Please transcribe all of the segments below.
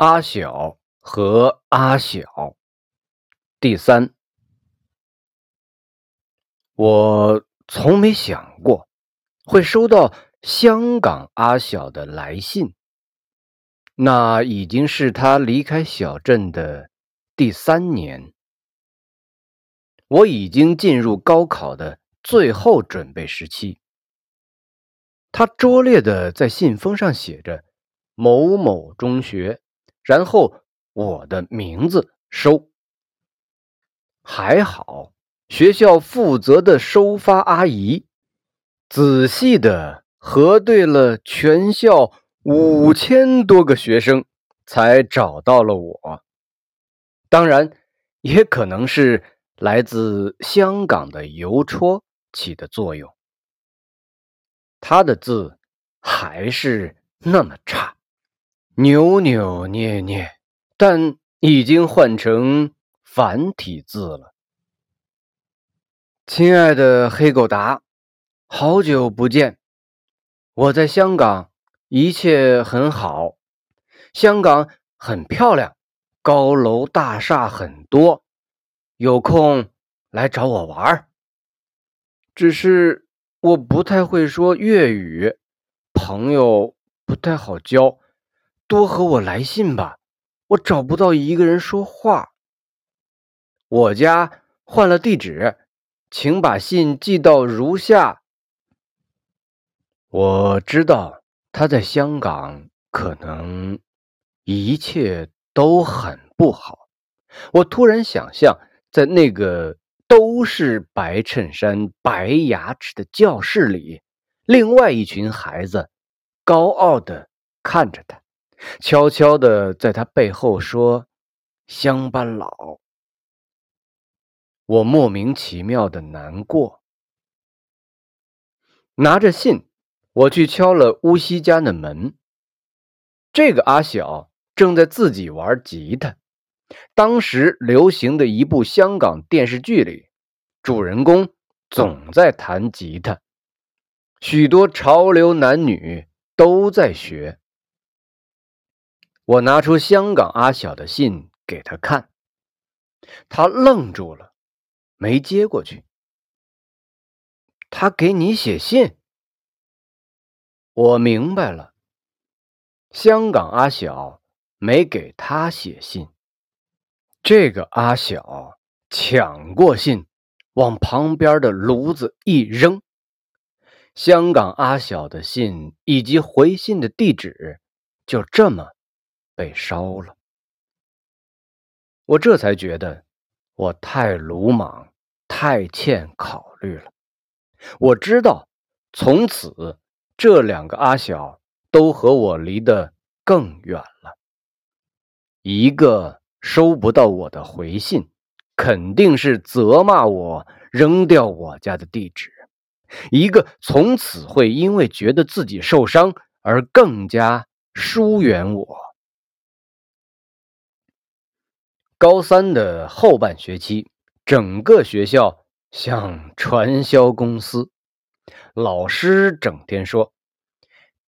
阿小和阿小，第三，我从没想过会收到香港阿小的来信。那已经是他离开小镇的第三年，我已经进入高考的最后准备时期。他拙劣的在信封上写着“某某中学”。然后我的名字收，还好学校负责的收发阿姨仔细的核对了全校五千多个学生，才找到了我。当然，也可能是来自香港的邮戳起的作用。他的字还是那么差。扭扭捏捏，但已经换成繁体字了。亲爱的黑狗达，好久不见！我在香港，一切很好。香港很漂亮，高楼大厦很多，有空来找我玩儿。只是我不太会说粤语，朋友不太好交。多和我来信吧，我找不到一个人说话。我家换了地址，请把信寄到如下。我知道他在香港，可能一切都很不好。我突然想象，在那个都是白衬衫、白牙齿的教室里，另外一群孩子高傲的看着他。悄悄的在他背后说：“乡巴佬。”我莫名其妙的难过。拿着信，我去敲了乌西家的门。这个阿小正在自己玩吉他。当时流行的一部香港电视剧里，主人公总在弹吉他，许多潮流男女都在学。我拿出香港阿小的信给他看，他愣住了，没接过去。他给你写信，我明白了。香港阿小没给他写信，这个阿小抢过信，往旁边的炉子一扔。香港阿小的信以及回信的地址就这么。被烧了，我这才觉得我太鲁莽，太欠考虑了。我知道，从此这两个阿小都和我离得更远了。一个收不到我的回信，肯定是责骂我扔掉我家的地址；一个从此会因为觉得自己受伤而更加疏远我。高三的后半学期，整个学校像传销公司。老师整天说：“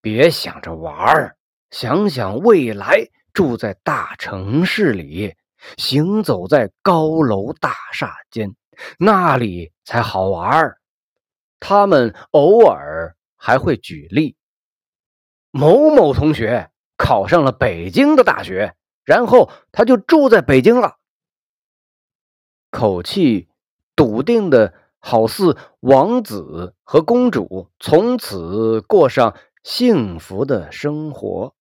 别想着玩儿想想未来，住在大城市里，行走在高楼大厦间，那里才好玩他们偶尔还会举例：某某同学考上了北京的大学。然后他就住在北京了，口气笃定的，好似王子和公主从此过上幸福的生活。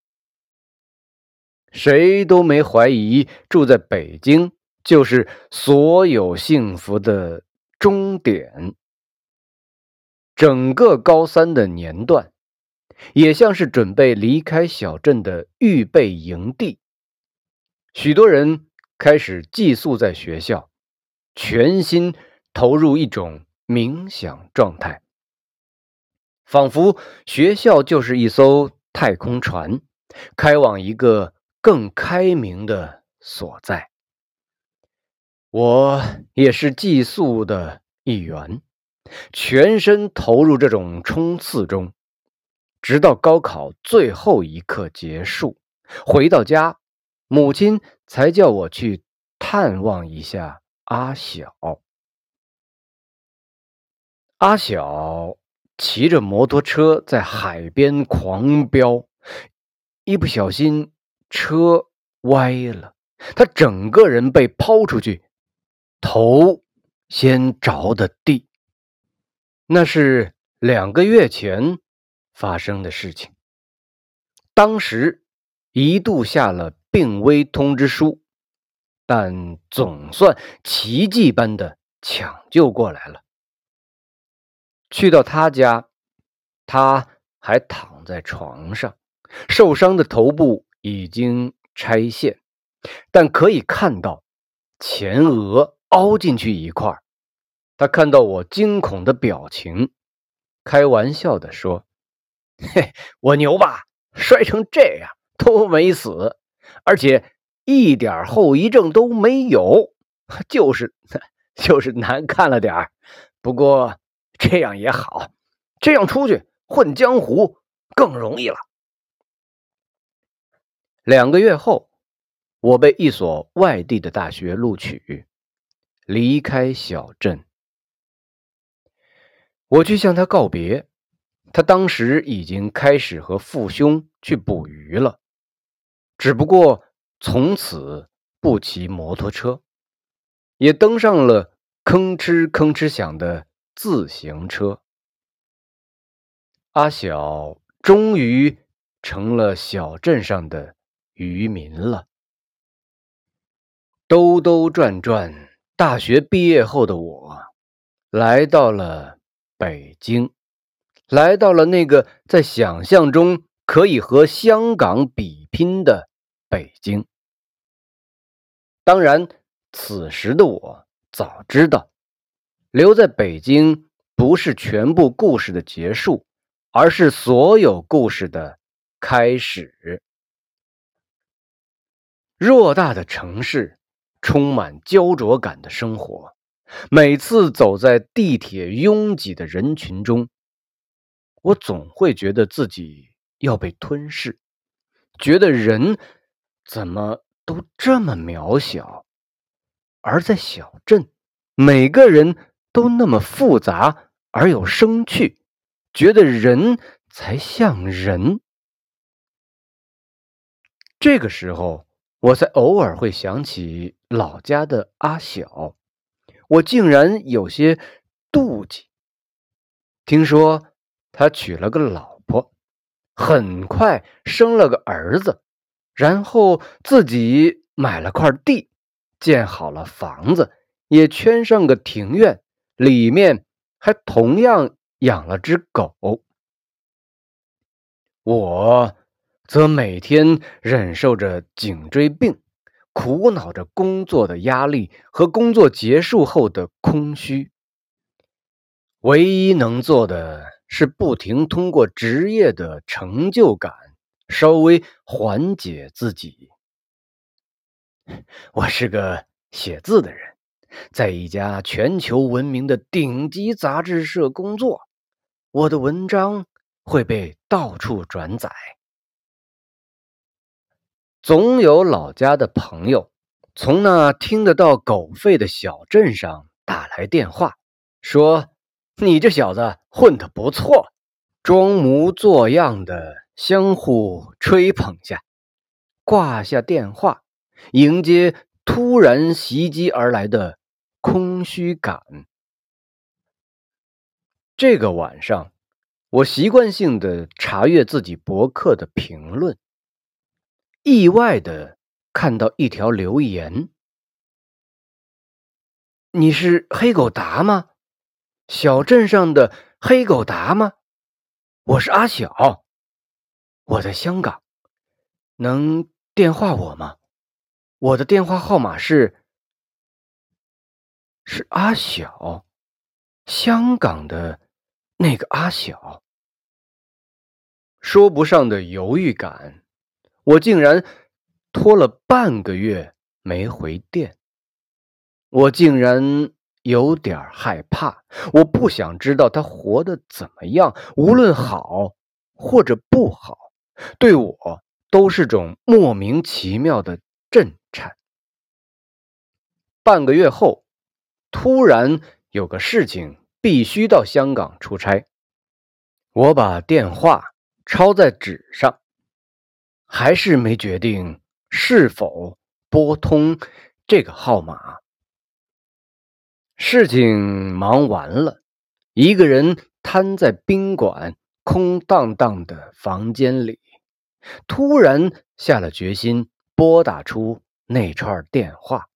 谁都没怀疑，住在北京就是所有幸福的终点。整个高三的年段，也像是准备离开小镇的预备营地。许多人开始寄宿在学校，全心投入一种冥想状态，仿佛学校就是一艘太空船，开往一个更开明的所在。我也是寄宿的一员，全身投入这种冲刺中，直到高考最后一刻结束，回到家。母亲才叫我去探望一下阿小。阿小骑着摩托车在海边狂飙，一不小心车歪了，他整个人被抛出去，头先着的地。那是两个月前发生的事情。当时一度下了病危通知书，但总算奇迹般的抢救过来了。去到他家，他还躺在床上，受伤的头部已经拆线，但可以看到前额凹进去一块。他看到我惊恐的表情，开玩笑的说：“嘿，我牛吧？”摔成这样都没死，而且一点后遗症都没有，就是 就是难看了点不过这样也好，这样出去混江湖更容易了。两个月后，我被一所外地的大学录取，离开小镇。我去向他告别。他当时已经开始和父兄去捕鱼了，只不过从此不骑摩托车，也登上了吭哧吭哧响的自行车。阿小终于成了小镇上的渔民了。兜兜转转，大学毕业后的我，来到了北京。来到了那个在想象中可以和香港比拼的北京。当然，此时的我早知道，留在北京不是全部故事的结束，而是所有故事的开始。偌大的城市，充满焦灼感的生活，每次走在地铁拥挤的人群中。我总会觉得自己要被吞噬，觉得人怎么都这么渺小，而在小镇，每个人都那么复杂而有生趣，觉得人才像人。这个时候，我才偶尔会想起老家的阿小，我竟然有些妒忌。听说。他娶了个老婆，很快生了个儿子，然后自己买了块地，建好了房子，也圈上个庭院，里面还同样养了只狗。我则每天忍受着颈椎病，苦恼着工作的压力和工作结束后的空虚，唯一能做的。是不停通过职业的成就感稍微缓解自己。我是个写字的人，在一家全球闻名的顶级杂志社工作，我的文章会被到处转载。总有老家的朋友从那听得到狗吠的小镇上打来电话，说。你这小子混得不错，装模作样的相互吹捧下，挂下电话，迎接突然袭击而来的空虚感。这个晚上，我习惯性的查阅自己博客的评论，意外的看到一条留言：“你是黑狗达吗？”小镇上的黑狗达吗？我是阿小，我在香港，能电话我吗？我的电话号码是是阿小，香港的那个阿小。说不上的犹豫感，我竟然拖了半个月没回电，我竟然。有点害怕，我不想知道他活得怎么样，无论好或者不好，对我都是种莫名其妙的震颤。半个月后，突然有个事情必须到香港出差，我把电话抄在纸上，还是没决定是否拨通这个号码。事情忙完了，一个人瘫在宾馆空荡荡的房间里，突然下了决心，拨打出那串电话。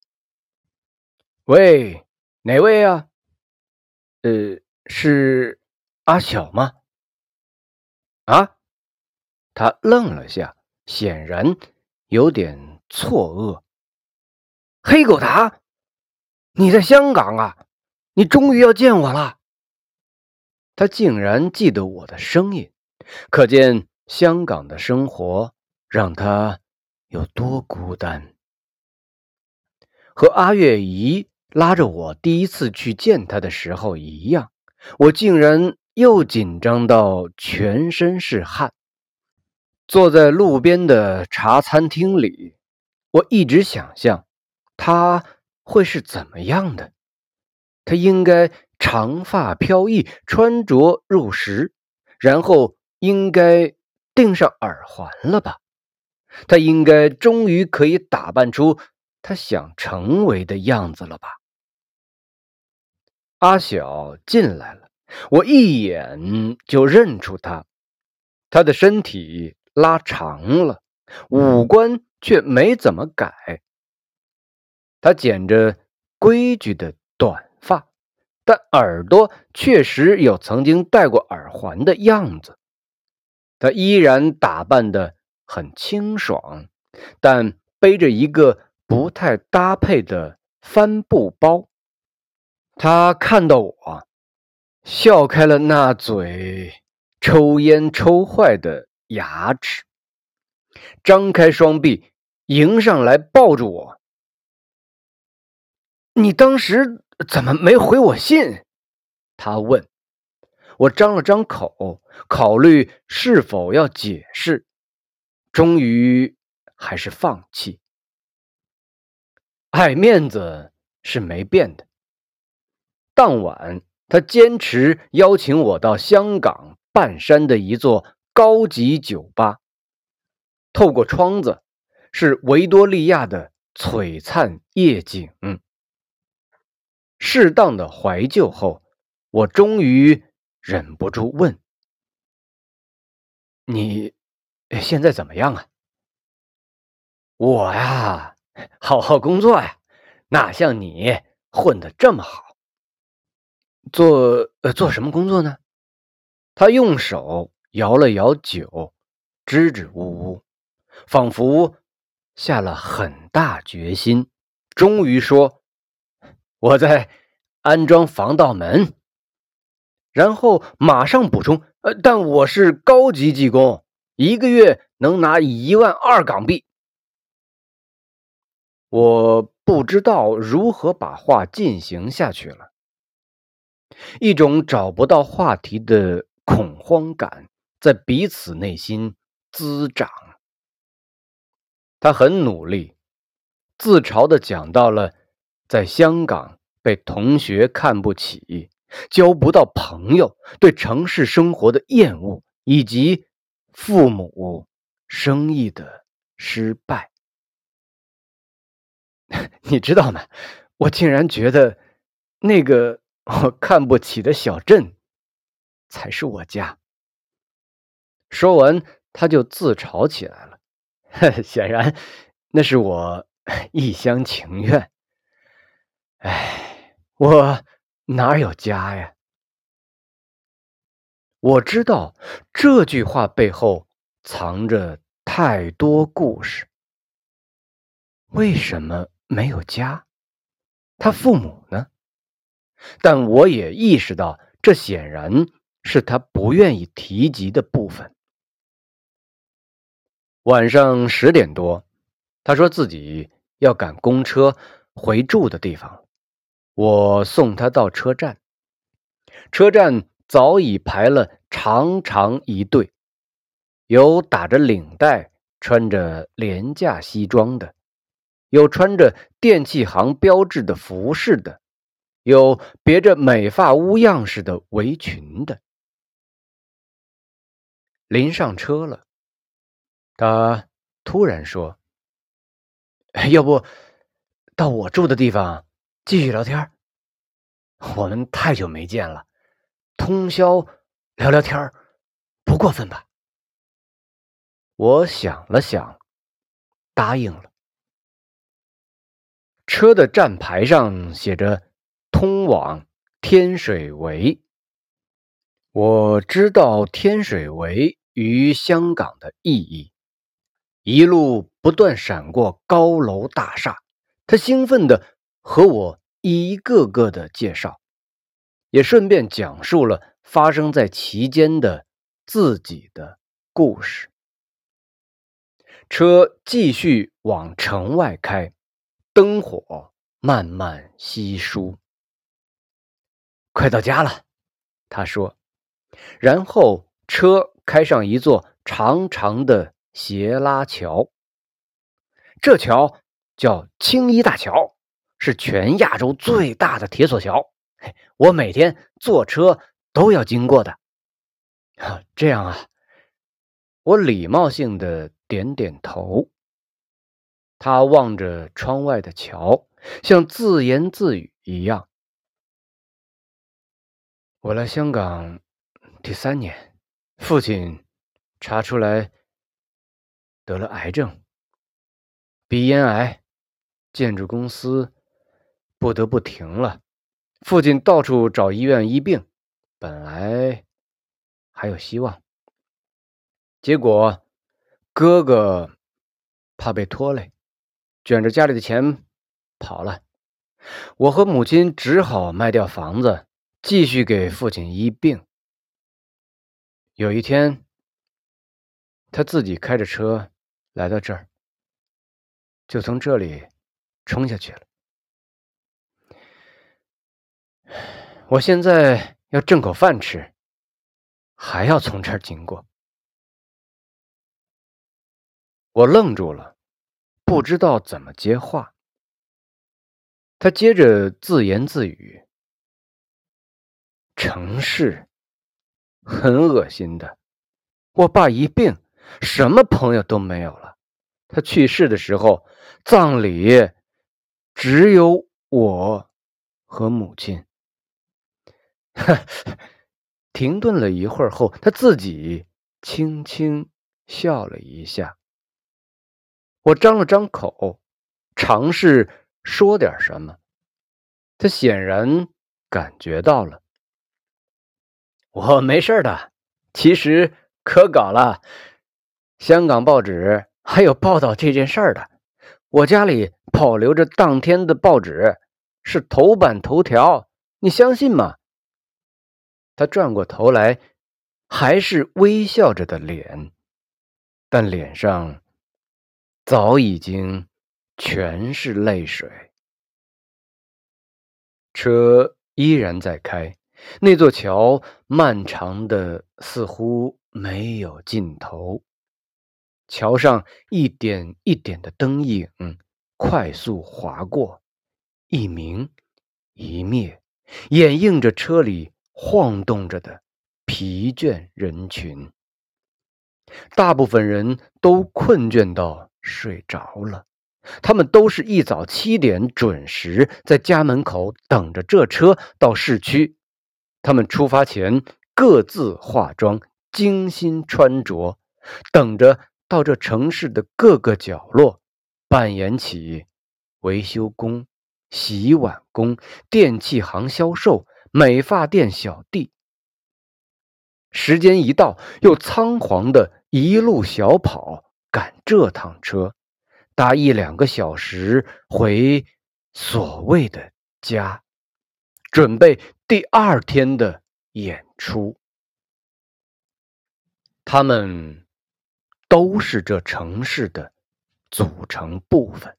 喂，哪位啊？呃，是阿晓吗？啊？他愣了下，显然有点错愕。黑狗达，你在香港啊？你终于要见我了。他竟然记得我的声音，可见香港的生活让他有多孤单。和阿月姨。拉着我第一次去见他的时候一样，我竟然又紧张到全身是汗。坐在路边的茶餐厅里，我一直想象他会是怎么样的。他应该长发飘逸，穿着入时，然后应该钉上耳环了吧？他应该终于可以打扮出他想成为的样子了吧？阿晓进来了，我一眼就认出他。他的身体拉长了，五官却没怎么改。他剪着规矩的短，但耳朵确实有曾经戴过耳环的样子。他依然打扮的很清爽，但背着一个不太搭配的帆布包。他看到我，笑开了那嘴抽烟抽坏的牙齿，张开双臂迎上来抱住我。你当时怎么没回我信？他问。我张了张口，考虑是否要解释，终于还是放弃。爱面子是没变的。当晚，他坚持邀请我到香港半山的一座高级酒吧。透过窗子，是维多利亚的璀璨夜景。适当的怀旧后，我终于忍不住问：“你现在怎么样啊？”“我呀，好好工作呀，哪像你混的这么好。”做呃做什么工作呢？他用手摇了摇酒，支支吾吾，仿佛下了很大决心。终于说：“我在安装防盗门。”然后马上补充：“呃，但我是高级技工，一个月能拿一万二港币。”我不知道如何把话进行下去了。一种找不到话题的恐慌感在彼此内心滋长。他很努力，自嘲的讲到了在香港被同学看不起、交不到朋友、对城市生活的厌恶，以及父母生意的失败。你知道吗？我竟然觉得那个。我看不起的小镇，才是我家。说完，他就自嘲起来了。显然，那是我 一厢情愿。哎，我哪有家呀？我知道这句话背后藏着太多故事。为什么没有家？他父母呢？但我也意识到，这显然是他不愿意提及的部分。晚上十点多，他说自己要赶公车回住的地方，我送他到车站。车站早已排了长长一队，有打着领带、穿着廉价西装的，有穿着电器行标志的服饰的，有别着美发屋样式的围裙的。临上车了，他突然说：“要不到我住的地方继续聊天？我们太久没见了，通宵聊聊天不过分吧？”我想了想，答应了。车的站牌上写着“通往天水围”。我知道天水围于香港的意义。一路不断闪过高楼大厦，他兴奋的和我一个个的介绍，也顺便讲述了发生在其间的自己的故事。车继续往城外开。灯火慢慢稀疏，快到家了，他说。然后车开上一座长长的斜拉桥，这桥叫青衣大桥，是全亚洲最大的铁索桥。我每天坐车都要经过的。这样啊，我礼貌性的点点头。他望着窗外的桥，像自言自语一样。我来香港第三年，父亲查出来得了癌症，鼻咽癌，建筑公司不得不停了。父亲到处找医院医病，本来还有希望，结果哥哥怕被拖累。卷着家里的钱跑了，我和母亲只好卖掉房子，继续给父亲医病。有一天，他自己开着车来到这儿，就从这里冲下去了。我现在要挣口饭吃，还要从这儿经过。我愣住了。不知道怎么接话，他接着自言自语：“城市很恶心的。我爸一病，什么朋友都没有了。他去世的时候，葬礼只有我和母亲。” 停顿了一会儿后，他自己轻轻笑了一下。我张了张口，尝试说点什么。他显然感觉到了。我没事的，其实可搞了。香港报纸还有报道这件事儿的。我家里保留着当天的报纸，是头版头条。你相信吗？他转过头来，还是微笑着的脸，但脸上……早已经全是泪水。车依然在开，那座桥漫长的似乎没有尽头。桥上一点一点的灯影快速划过，一明一灭，掩映着车里晃动着的疲倦人群。大部分人都困倦到。睡着了，他们都是一早七点准时在家门口等着这车到市区。他们出发前各自化妆、精心穿着，等着到这城市的各个角落扮演起维修工、洗碗工、电器行销售、美发店小弟。时间一到，又仓皇的一路小跑。赶这趟车，搭一两个小时回所谓的家，准备第二天的演出。他们都是这城市的组成部分，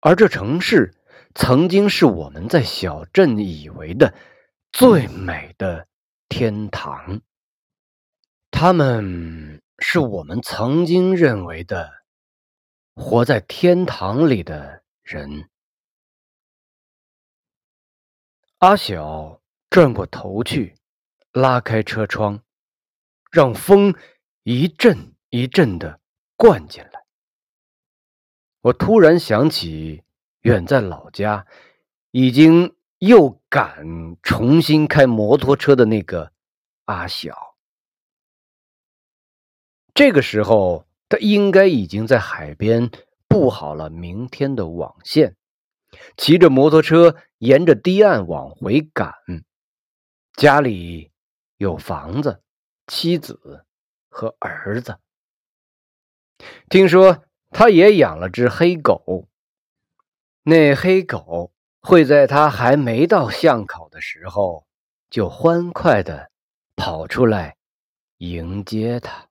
而这城市曾经是我们在小镇以为的最美的天堂。他们。是我们曾经认为的活在天堂里的人。阿晓转过头去，拉开车窗，让风一阵一阵的灌进来。我突然想起，远在老家，已经又敢重新开摩托车的那个阿晓。这个时候，他应该已经在海边布好了明天的网线，骑着摩托车沿着堤岸往回赶。家里有房子、妻子和儿子。听说。他也养了只黑狗，那黑狗会在他还没到巷口的时候，就欢快地跑出来迎接他。